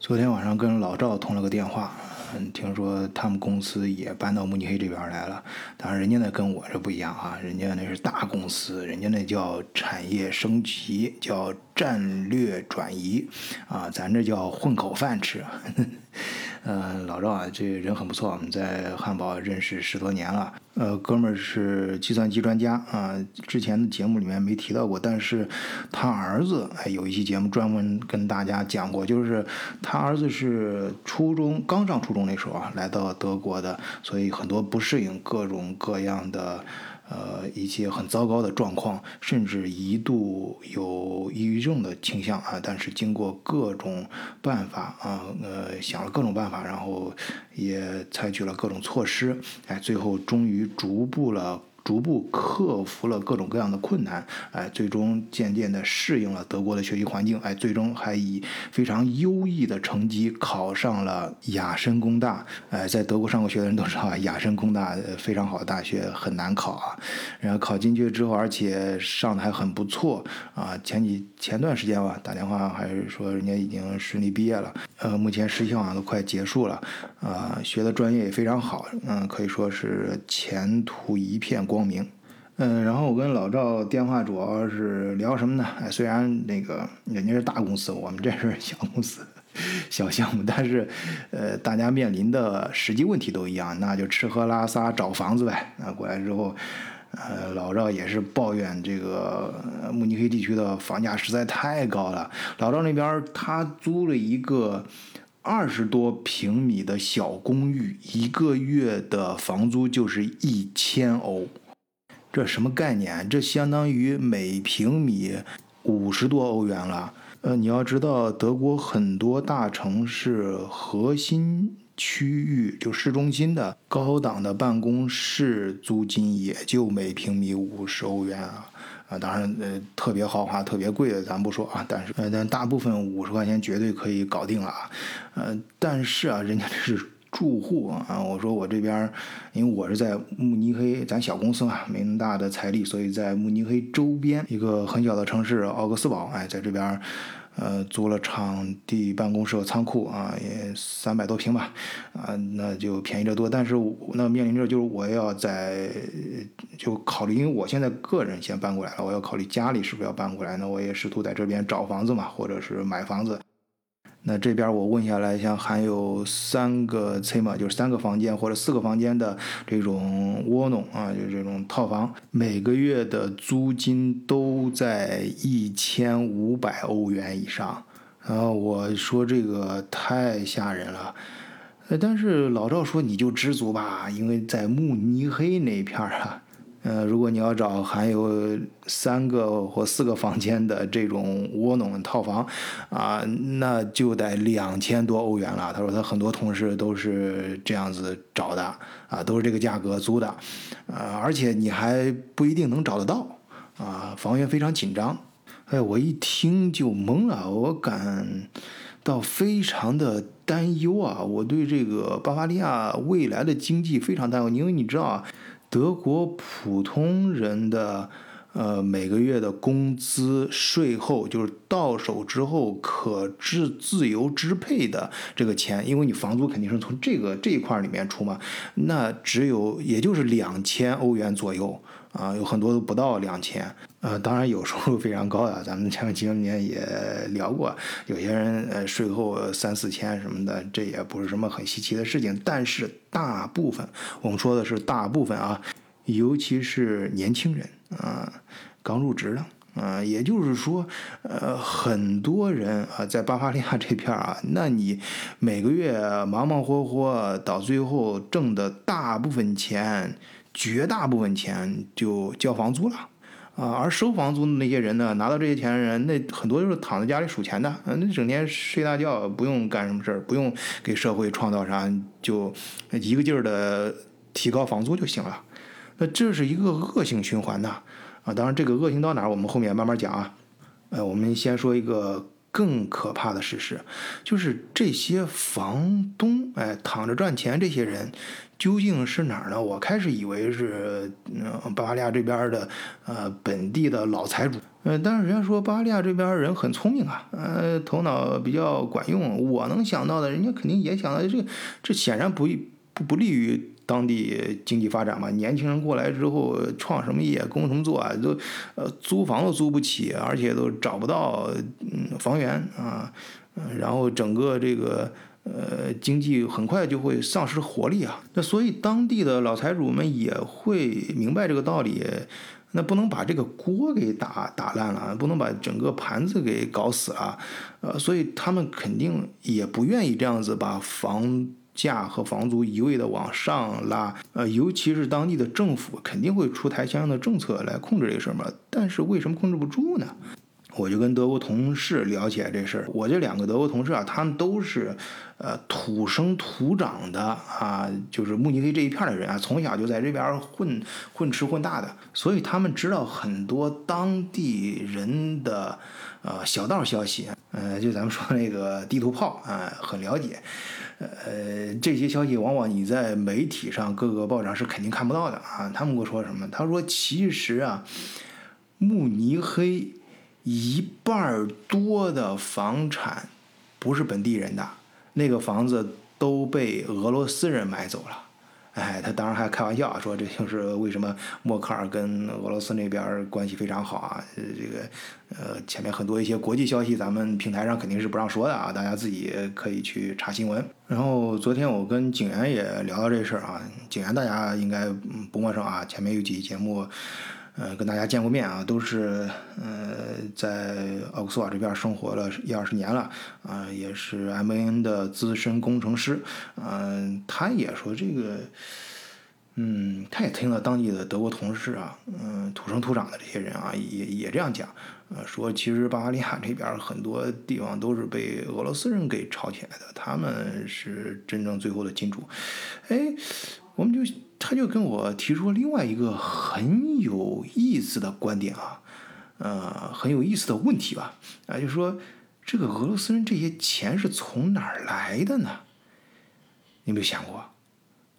昨天晚上跟老赵通了个电话，嗯，听说他们公司也搬到慕尼黑这边来了。当然，人家那跟我这不一样啊，人家那是大公司，人家那叫产业升级，叫战略转移，啊，咱这叫混口饭吃。呃，老赵啊，这人很不错，我们在汉堡认识十多年了。呃，哥们儿是计算机专家啊，之前的节目里面没提到过，但是他儿子哎有一期节目专门跟大家讲过，就是他儿子是初中刚上初中那时候啊，来到德国的，所以很多不适应，各种各样的。呃，一些很糟糕的状况，甚至一度有抑郁症的倾向啊！但是经过各种办法啊，呃，想了各种办法，然后也采取了各种措施，哎，最后终于逐步了。逐步克服了各种各样的困难，哎，最终渐渐地适应了德国的学习环境，哎，最终还以非常优异的成绩考上了雅申工大，哎，在德国上过学的人都知道啊，雅申工大非常好的大学，很难考啊。然后考进去之后，而且上的还很不错啊。前几前段时间吧，打电话还是说人家已经顺利毕业了，呃，目前实习好像都快结束了，啊，学的专业也非常好，嗯，可以说是前途一片光。光明，嗯，然后我跟老赵电话主要是聊什么呢？哎，虽然那个人家是大公司，我们这是小公司、小项目，但是，呃，大家面临的实际问题都一样，那就吃喝拉撒找房子呗。那过来之后，呃，老赵也是抱怨这个慕尼黑地区的房价实在太高了。老赵那边他租了一个二十多平米的小公寓，一个月的房租就是一千欧。这什么概念？这相当于每平米五十多欧元了。呃，你要知道，德国很多大城市核心区域，就市中心的高档的办公室租金也就每平米五十欧元啊。啊，当然，呃，特别豪华、特别贵的咱不说啊，但是，呃，但大部分五十块钱绝对可以搞定了啊。呃，但是啊，人家这是。住户啊，我说我这边，因为我是在慕尼黑，咱小公司嘛，没那么大的财力，所以在慕尼黑周边一个很小的城市奥格斯堡，哎，在这边，呃，租了场地、办公室仓库啊，也三百多平吧，啊，那就便宜得多。但是那面临着就是我要在就考虑，因为我现在个人先搬过来了，我要考虑家里是不是要搬过来，那我也试图在这边找房子嘛，或者是买房子。那这边我问下来，像含有三个 C 嘛，就是三个房间或者四个房间的这种窝弄啊，就这种套房，每个月的租金都在一千五百欧元以上。然后我说这个太吓人了，呃但是老赵说你就知足吧，因为在慕尼黑那片儿啊。呃，如果你要找含有三个或四个房间的这种窝囊套房，啊，那就得两千多欧元了。他说他很多同事都是这样子找的，啊，都是这个价格租的，啊，而且你还不一定能找得到，啊，房源非常紧张。哎，我一听就懵了，我感到非常的担忧啊，我对这个巴伐利亚未来的经济非常担忧，因为你知道啊。德国普通人的呃每个月的工资税后就是到手之后可支自由支配的这个钱，因为你房租肯定是从这个这一块里面出嘛，那只有也就是两千欧元左右。啊，有很多都不到两千，呃，当然有收入非常高的，咱们前面几年也聊过，有些人呃税后三四千什么的，这也不是什么很稀奇的事情。但是大部分，我们说的是大部分啊，尤其是年轻人啊，刚入职的啊，也就是说，呃，很多人啊，在巴伐利亚这片啊，那你每个月忙忙活活，到最后挣的大部分钱。绝大部分钱就交房租了，啊，而收房租的那些人呢，拿到这些钱的人，那很多都是躺在家里数钱的，嗯，那整天睡大觉，不用干什么事儿，不用给社会创造啥，就一个劲儿的提高房租就行了。那这是一个恶性循环呐，啊，当然这个恶性到哪儿，我们后面慢慢讲啊。呃，我们先说一个更可怕的事实，就是这些房东，哎，躺着赚钱这些人。究竟是哪儿呢？我开始以为是嗯巴伐利亚这边的呃本地的老财主，呃，但是人家说巴伐利亚这边人很聪明啊，呃，头脑比较管用。我能想到的，人家肯定也想到，这这显然不不不利于当地经济发展嘛。年轻人过来之后，创什么业，工什么做啊，都呃租房都租不起，而且都找不到嗯房源啊，然后整个这个。呃，经济很快就会丧失活力啊。那所以当地的老财主们也会明白这个道理，那不能把这个锅给打打烂了，不能把整个盘子给搞死了。呃，所以他们肯定也不愿意这样子把房价和房租一味的往上拉。呃，尤其是当地的政府肯定会出台相应的政策来控制这个事儿嘛。但是为什么控制不住呢？我就跟德国同事聊起来这事儿，我这两个德国同事啊，他们都是，呃，土生土长的啊，就是慕尼黑这一片的人啊，从小就在这边混混吃混大的，所以他们知道很多当地人的呃小道消息，呃，就咱们说那个地图炮啊，很了解，呃，这些消息往往你在媒体上各个报上是肯定看不到的啊。他们跟我说什么？他说其实啊，慕尼黑。一半多的房产不是本地人的，那个房子都被俄罗斯人买走了。哎，他当然还开玩笑说，这就是为什么默克尔跟俄罗斯那边关系非常好啊。这个呃，前面很多一些国际消息，咱们平台上肯定是不让说的啊，大家自己可以去查新闻。然后昨天我跟景元也聊到这事儿啊，景元大家应该不陌生啊，前面有几期节目。呃，跟大家见过面啊，都是呃在奥克斯瓦这边生活了一二十年了啊，也是 M N 的资深工程师，嗯，他也说这个，嗯，他也听了当地的德国同事啊，嗯，土生土长的这些人啊，也也这样讲，呃，说其实巴伐利亚这边很多地方都是被俄罗斯人给炒起来的，他们是真正最后的金主，哎，我们就。他就跟我提出另外一个很有意思的观点啊，呃，很有意思的问题吧，啊，就说这个俄罗斯人这些钱是从哪儿来的呢？你有没有想过？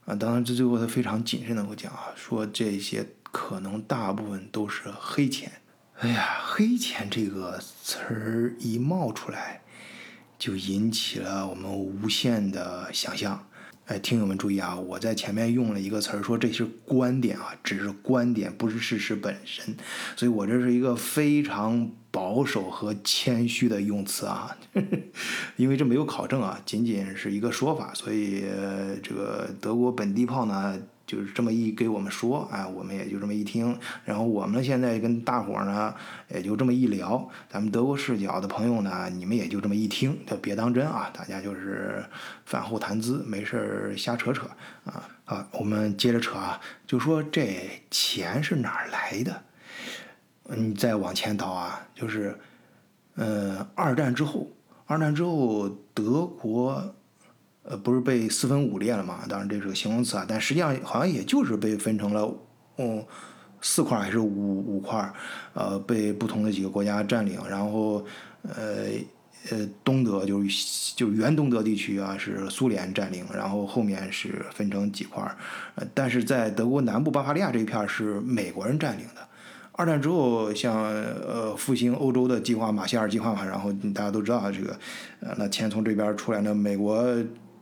啊，当然，这最后他非常谨慎的跟我讲啊，说这些可能大部分都是黑钱。哎呀，黑钱这个词儿一冒出来，就引起了我们无限的想象。哎，听友们注意啊！我在前面用了一个词儿，说这是观点啊，只是观点，不是事实本身。所以我这是一个非常保守和谦虚的用词啊，因为这没有考证啊，仅仅是一个说法。所以这个德国本地炮呢。就是这么一给我们说，哎，我们也就这么一听，然后我们现在跟大伙儿呢，也就这么一聊，咱们德国视角的朋友呢，你们也就这么一听，就别当真啊，大家就是饭后谈资，没事儿瞎扯扯啊啊，我们接着扯啊，就说这钱是哪儿来的？你再往前倒啊，就是，呃，二战之后，二战之后德国。呃，不是被四分五裂了嘛？当然这是个形容词啊，但实际上好像也就是被分成了，嗯，四块还是五五块，呃，被不同的几个国家占领，然后，呃呃，东德就是就是原东德地区啊是苏联占领，然后后面是分成几块，呃，但是在德国南部巴伐利亚这一片是美国人占领的。二战之后，像呃复兴欧洲的计划马歇尔计划嘛，然后大家都知道，这个，呃，那钱从这边出来呢，美国。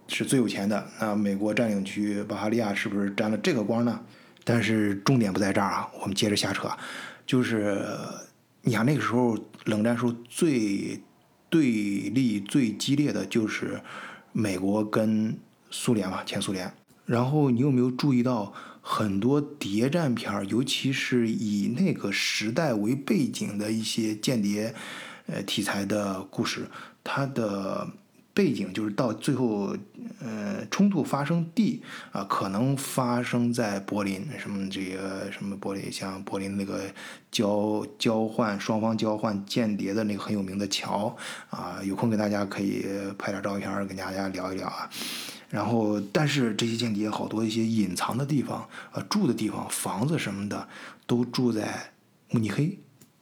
是最有钱的，那美国占领区巴哈利亚是不是沾了这个光呢？但是重点不在这儿啊，我们接着瞎扯，就是你想那个时候冷战时候最对立最激烈的就是美国跟苏联嘛，前苏联。然后你有没有注意到很多谍战片儿尤其是以那个时代为背景的一些间谍呃题材的故事，它的。背景就是到最后，呃，冲突发生地啊，可能发生在柏林，什么这个什么柏林，像柏林那个交交换双方交换间谍的那个很有名的桥啊，有空给大家可以拍点照片跟大家聊一聊啊。然后，但是这些间谍好多一些隐藏的地方啊，住的地方、房子什么的都住在慕尼黑，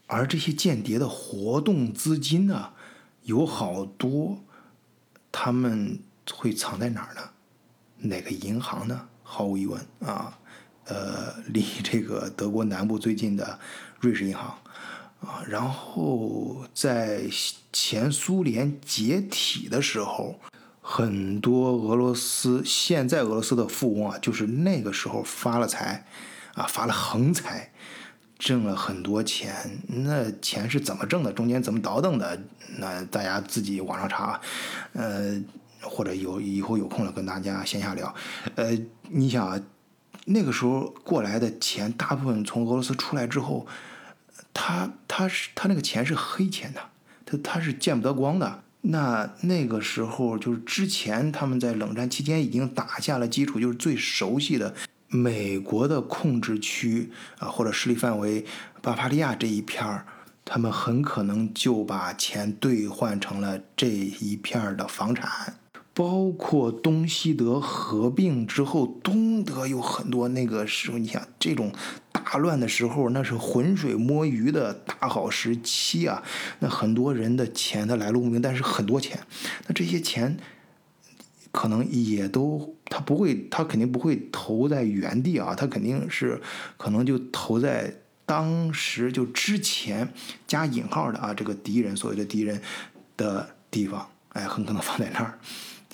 而这些间谍的活动资金呢，有好多。他们会藏在哪儿呢？哪个银行呢？毫无疑问啊，呃，离这个德国南部最近的瑞士银行，啊，然后在前苏联解体的时候，很多俄罗斯现在俄罗斯的富翁啊，就是那个时候发了财，啊，发了横财，挣了很多钱。那钱是怎么挣的？中间怎么倒腾的？那大家自己网上查啊，呃，或者有以后有空了跟大家线下聊。呃，你想啊，那个时候过来的钱，大部分从俄罗斯出来之后。他他是他那个钱是黑钱的，他他是见不得光的。那那个时候就是之前他们在冷战期间已经打下了基础，就是最熟悉的美国的控制区啊或者势力范围巴伐利亚这一片儿，他们很可能就把钱兑换成了这一片儿的房产。包括东西德合并之后，东德有很多那个时候，你想这种大乱的时候，那是浑水摸鱼的大好时期啊。那很多人的钱他来路不明，但是很多钱，那这些钱可能也都他不会，他肯定不会投在原地啊，他肯定是可能就投在当时就之前加引号的啊这个敌人所谓的敌人的地方，哎，很可能放在那儿。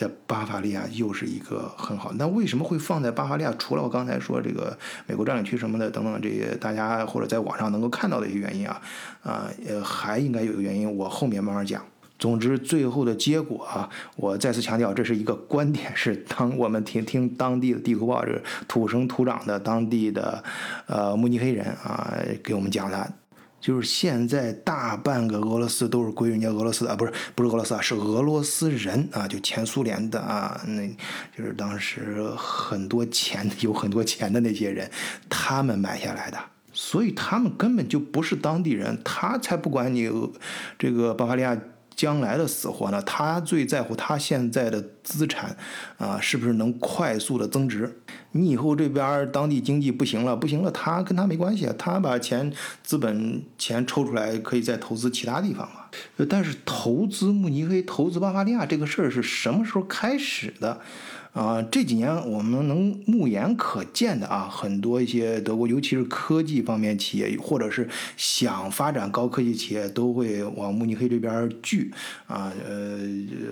在巴伐利亚又是一个很好，那为什么会放在巴伐利亚？除了我刚才说这个美国占领区什么的等等这些，大家或者在网上能够看到的一些原因啊，啊，呃，还应该有一个原因，我后面慢慢讲。总之，最后的结果啊，我再次强调，这是一个观点，是当我们听听当地的地图报，这土生土长的当地的呃慕尼黑人啊给我们讲的。就是现在大半个俄罗斯都是归人家俄罗斯啊，不是不是俄罗斯啊，是俄罗斯人啊，就前苏联的啊，那就是当时很多钱有很多钱的那些人，他们买下来的，所以他们根本就不是当地人，他才不管你这个巴伐利亚。将来的死活呢？他最在乎他现在的资产，啊，是不是能快速的增值？你以后这边当地经济不行了，不行了，他跟他没关系啊，他把钱资本钱抽出来，可以再投资其他地方嘛。但是投资慕尼黑、投资巴伐利亚这个事儿是什么时候开始的？啊，这几年我们能目眼可见的啊，很多一些德国，尤其是科技方面企业，或者是想发展高科技企业，都会往慕尼黑这边聚。啊，呃，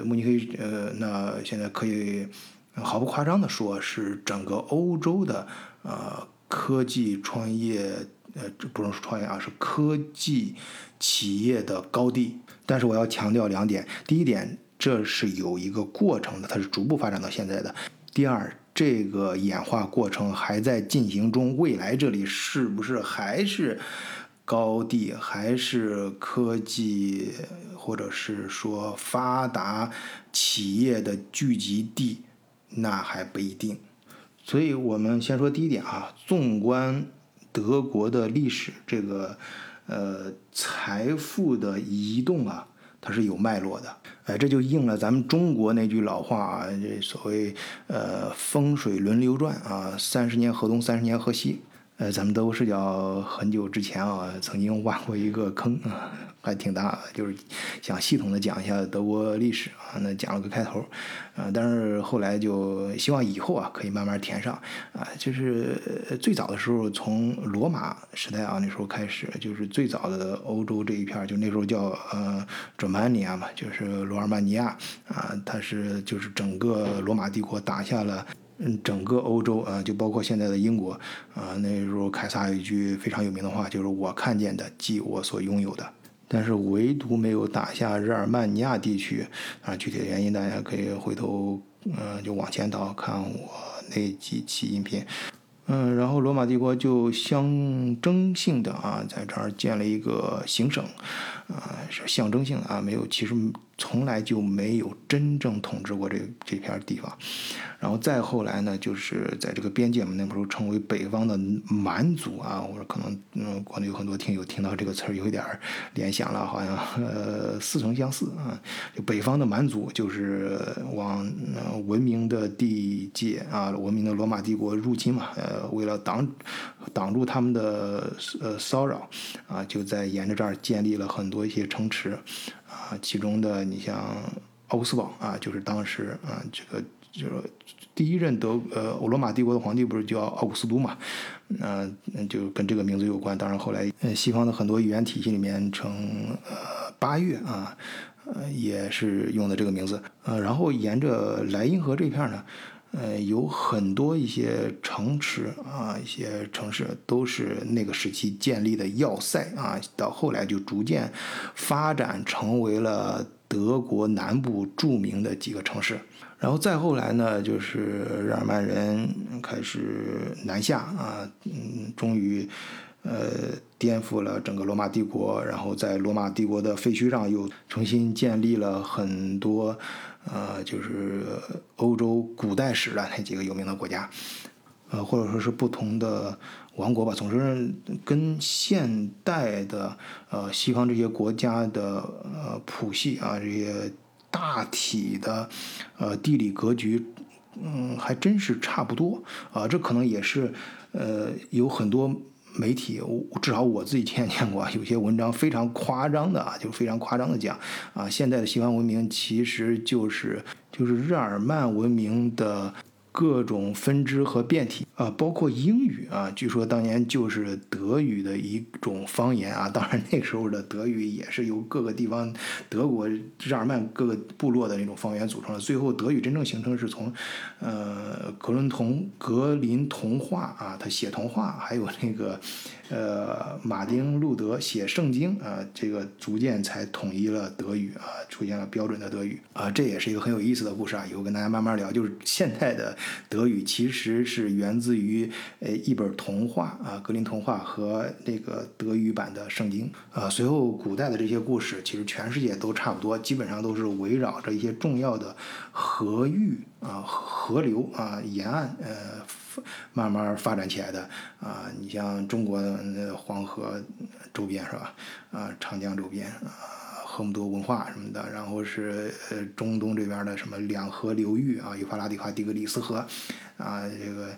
慕尼黑，呃，那现在可以毫不夸张的说，是整个欧洲的呃科技创业，呃，不能说创业啊，是科技企业的高地。但是我要强调两点，第一点。这是有一个过程的，它是逐步发展到现在的。第二，这个演化过程还在进行中，未来这里是不是还是高地，还是科技，或者是说发达企业的聚集地，那还不一定。所以我们先说第一点啊，纵观德国的历史，这个呃财富的移动啊。它是有脉络的，哎，这就应了咱们中国那句老话啊，这所谓呃风水轮流转啊，三十年河东，三十年河西。呃，咱们德国视角很久之前啊，曾经挖过一个坑啊，还挺大的，就是想系统的讲一下德国历史啊，那讲了个开头，啊，但是后来就希望以后啊可以慢慢填上啊，就是最早的时候从罗马时代啊那时候开始，就是最早的欧洲这一片就那时候叫呃 Germania 嘛，就是罗尔曼尼亚啊，它是就是整个罗马帝国打下了。嗯，整个欧洲啊，就包括现在的英国啊，那时候凯撒有一句非常有名的话，就是“我看见的即我所拥有的”，但是唯独没有打下日耳曼尼亚地区啊。具体的原因大家可以回头嗯，就往前倒看我那几期音频。嗯，然后罗马帝国就象征性的啊，在这儿建了一个行省，啊，是象征性的啊，没有，其实从来就没有真正统治过这这片地方。然后再后来呢，就是在这个边界嘛，那时候称为北方的蛮族啊，我说可能嗯，国内有很多听友听到这个词儿有一点儿联想了，好像呃似曾相似啊。就北方的蛮族就是往文明的地界啊，文明的罗马帝国入侵嘛，呃，为了挡挡住他们的呃骚扰啊，就在沿着这儿建立了很多一些城池啊，其中的你像。奥古斯堡啊，就是当时啊这个就是第一任德呃罗马帝国的皇帝不是叫奥古斯都嘛？那就跟这个名字有关。当然后来呃西方的很多语言体系里面称呃八月啊，呃也是用的这个名字。呃，然后沿着莱茵河这片呢。呃，有很多一些城池啊，一些城市都是那个时期建立的要塞啊，到后来就逐渐发展成为了德国南部著名的几个城市。然后再后来呢，就是日耳曼人开始南下啊，嗯，终于呃颠覆了整个罗马帝国，然后在罗马帝国的废墟上又重新建立了很多。呃，就是欧洲古代史的那几个有名的国家，呃，或者说是不同的王国吧。总之，跟现代的呃西方这些国家的呃谱系啊，这些大体的呃地理格局，嗯，还真是差不多啊。这可能也是呃有很多。媒体，至少我自己亲眼见过，有些文章非常夸张的啊，就非常夸张的讲啊，现在的西方文明其实就是就是日耳曼文明的。各种分支和变体啊，包括英语啊，据说当年就是德语的一种方言啊。当然那时候的德语也是由各个地方德国日耳曼各个部落的那种方言组成的。最后德语真正形成是从，呃，格伦童格林童话啊，他写童话，还有那个。呃，马丁路德写圣经啊，这个逐渐才统一了德语啊，出现了标准的德语啊，这也是一个很有意思的故事啊，以后跟大家慢慢聊。就是现代的德语其实是源自自于呃一本童话啊，格林童话和那个德语版的圣经啊。随后古代的这些故事，其实全世界都差不多，基本上都是围绕着一些重要的河域啊、河流啊、沿岸呃。慢慢发展起来的啊，你像中国的黄河周边是吧？啊，长江周边啊，河姆渡文化什么的，然后是呃中东这边的什么两河流域啊，幼发拉底河、底格里斯河啊，这个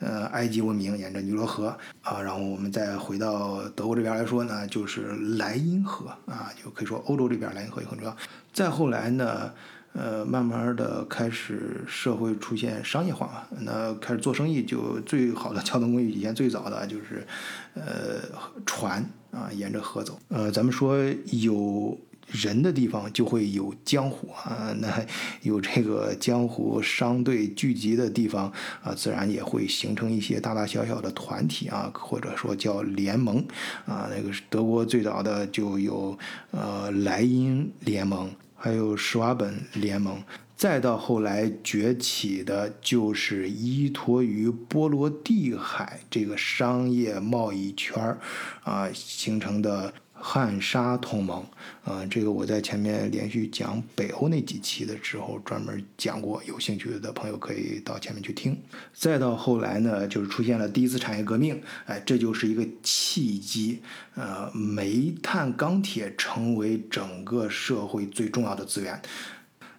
呃埃及文明沿着尼罗河啊，然后我们再回到德国这边来说呢，就是莱茵河啊，就可以说欧洲这边莱茵河也很重要。再后来呢？呃，慢慢的开始社会出现商业化嘛，那开始做生意就最好的交通工具，以前最早的就是，呃，船啊，沿着河走。呃，咱们说有人的地方就会有江湖啊，那有这个江湖商队聚集的地方啊，自然也会形成一些大大小小的团体啊，或者说叫联盟啊。那个德国最早的就有呃莱茵联盟。还有施瓦本联盟，再到后来崛起的，就是依托于波罗的海这个商业贸易圈儿啊形成的汉沙同盟。啊，这个我在前面连续讲北欧那几期的时候专门讲过，有兴趣的朋友可以到前面去听。再到后来呢，就是出现了第一次产业革命，哎，这就是一个契机。呃，煤炭、钢铁成为整个社会最重要的资源，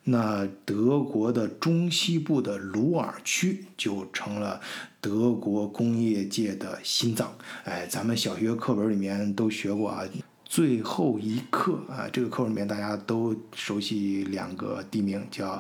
那德国的中西部的鲁尔区就成了德国工业界的心脏。哎，咱们小学课本里面都学过啊，最后一课啊，这个课里面大家都熟悉两个地名，叫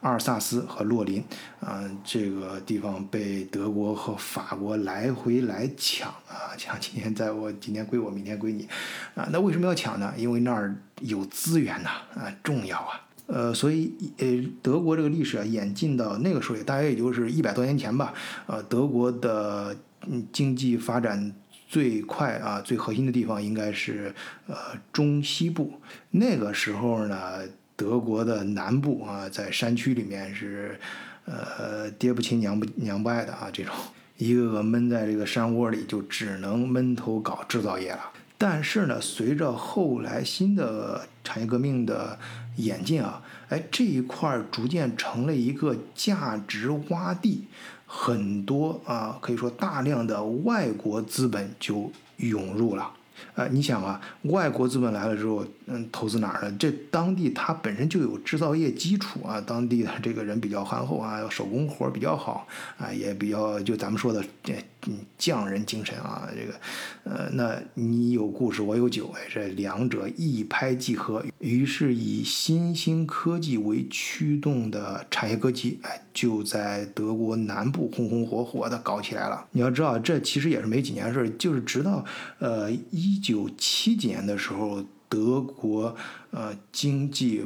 阿尔萨斯和洛林。嗯，这个地方被德国和法国来回来抢啊，抢今天在我，今天归我，明天归你，啊，那为什么要抢呢？因为那儿有资源呐，啊，重要啊，呃，所以呃，德国这个历史啊，演进到那个时候，也大概也就是一百多年前吧，呃，德国的嗯经济发展最快啊，最核心的地方应该是呃中西部，那个时候呢，德国的南部啊，在山区里面是。呃，爹不亲娘不娘不爱的啊，这种一个个闷在这个山窝里，就只能闷头搞制造业了。但是呢，随着后来新的产业革命的演进啊，哎，这一块逐渐成了一个价值洼地，很多啊，可以说大量的外国资本就涌入了。呃，你想啊，外国资本来了之后，嗯，投资哪儿呢？这当地它本身就有制造业基础啊，当地的这个人比较憨厚啊，手工活儿比较好啊，也比较就咱们说的这匠人精神啊，这个，呃，那你有故事，我有酒，哎，这两者一拍即合，于是以新兴科技为驱动的产业革新，哎，就在德国南部红红火火的搞起来了。你要知道，这其实也是没几年事儿，就是直到呃一九七几年的时候，德国呃经济。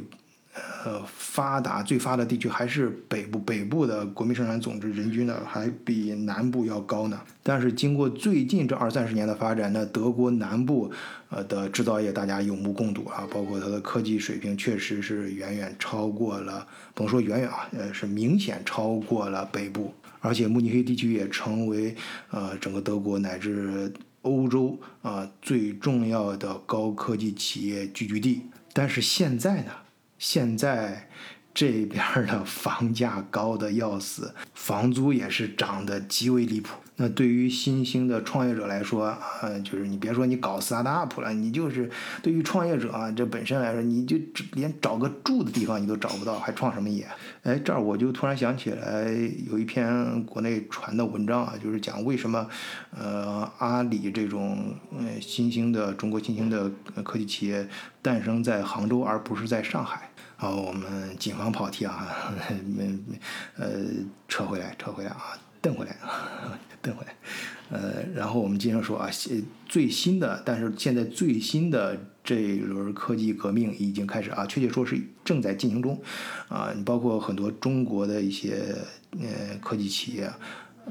呃，发达最发达地区还是北部，北部的国民生产总值人均呢还比南部要高呢。但是经过最近这二三十年的发展，那德国南部呃的制造业大家有目共睹啊，包括它的科技水平确实是远远超过了，甭说远远啊，呃是明显超过了北部，而且慕尼黑地区也成为呃整个德国乃至欧洲啊最重要的高科技企业聚居地。但是现在呢？现在这边的房价高的要死，房租也是涨得极为离谱。那对于新兴的创业者来说，呃，就是你别说你搞 startup 了，你就是对于创业者啊，这本身来说，你就连找个住的地方你都找不到，还创什么业？哎，这儿我就突然想起来，有一篇国内传的文章啊，就是讲为什么，呃，阿里这种呃新兴的中国新兴的科技企业诞生在杭州，而不是在上海。好，我们谨防跑题啊，没呃，撤回来，撤回来啊。蹬回来，蹬回来，呃，然后我们接着说啊，最新的，但是现在最新的这一轮科技革命已经开始啊，确切说是正在进行中，啊，你包括很多中国的一些呃科技企业，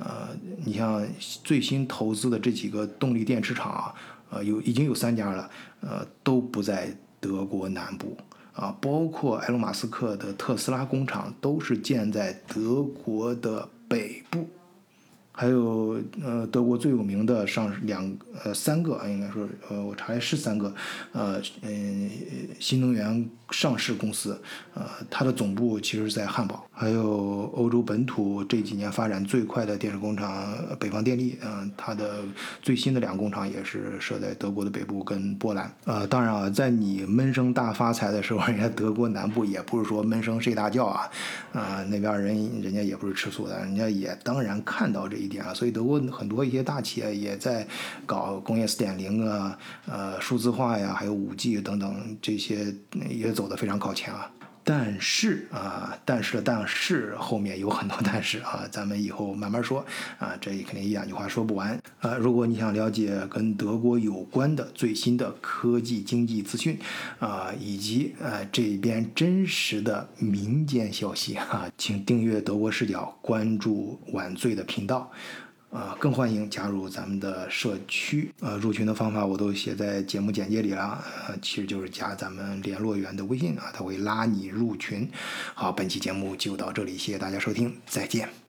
呃，你像最新投资的这几个动力电池厂啊，呃，有已经有三家了，呃，都不在德国南部啊，包括埃隆·马斯克的特斯拉工厂都是建在德国的北部。还有呃，德国最有名的上两呃三个啊，应该说呃，我查来是三个，呃嗯，新能源上市公司，呃，它的总部其实在汉堡。还有欧洲本土这几年发展最快的电池工厂北方电力，嗯，它的最新的两个工厂也是设在德国的北部跟波兰。呃，当然啊，在你闷声大发财的时候，人家德国南部也不是说闷声睡大觉啊，啊，那边人人家也不是吃素的，人家也当然看到这一点啊，所以德国很多一些大企业也在搞工业四点零啊，呃，数字化呀，还有五 G 等等这些也走的非常靠前啊。但是啊，但是的但是后面有很多但是啊，咱们以后慢慢说啊，这肯定一两句话说不完啊。如果你想了解跟德国有关的最新的科技经济资讯啊，以及呃这边真实的民间消息哈，请订阅德国视角，关注晚醉的频道。啊，更欢迎加入咱们的社区。呃，入群的方法我都写在节目简介里了。呃，其实就是加咱们联络员的微信啊，他会拉你入群。好，本期节目就到这里，谢谢大家收听，再见。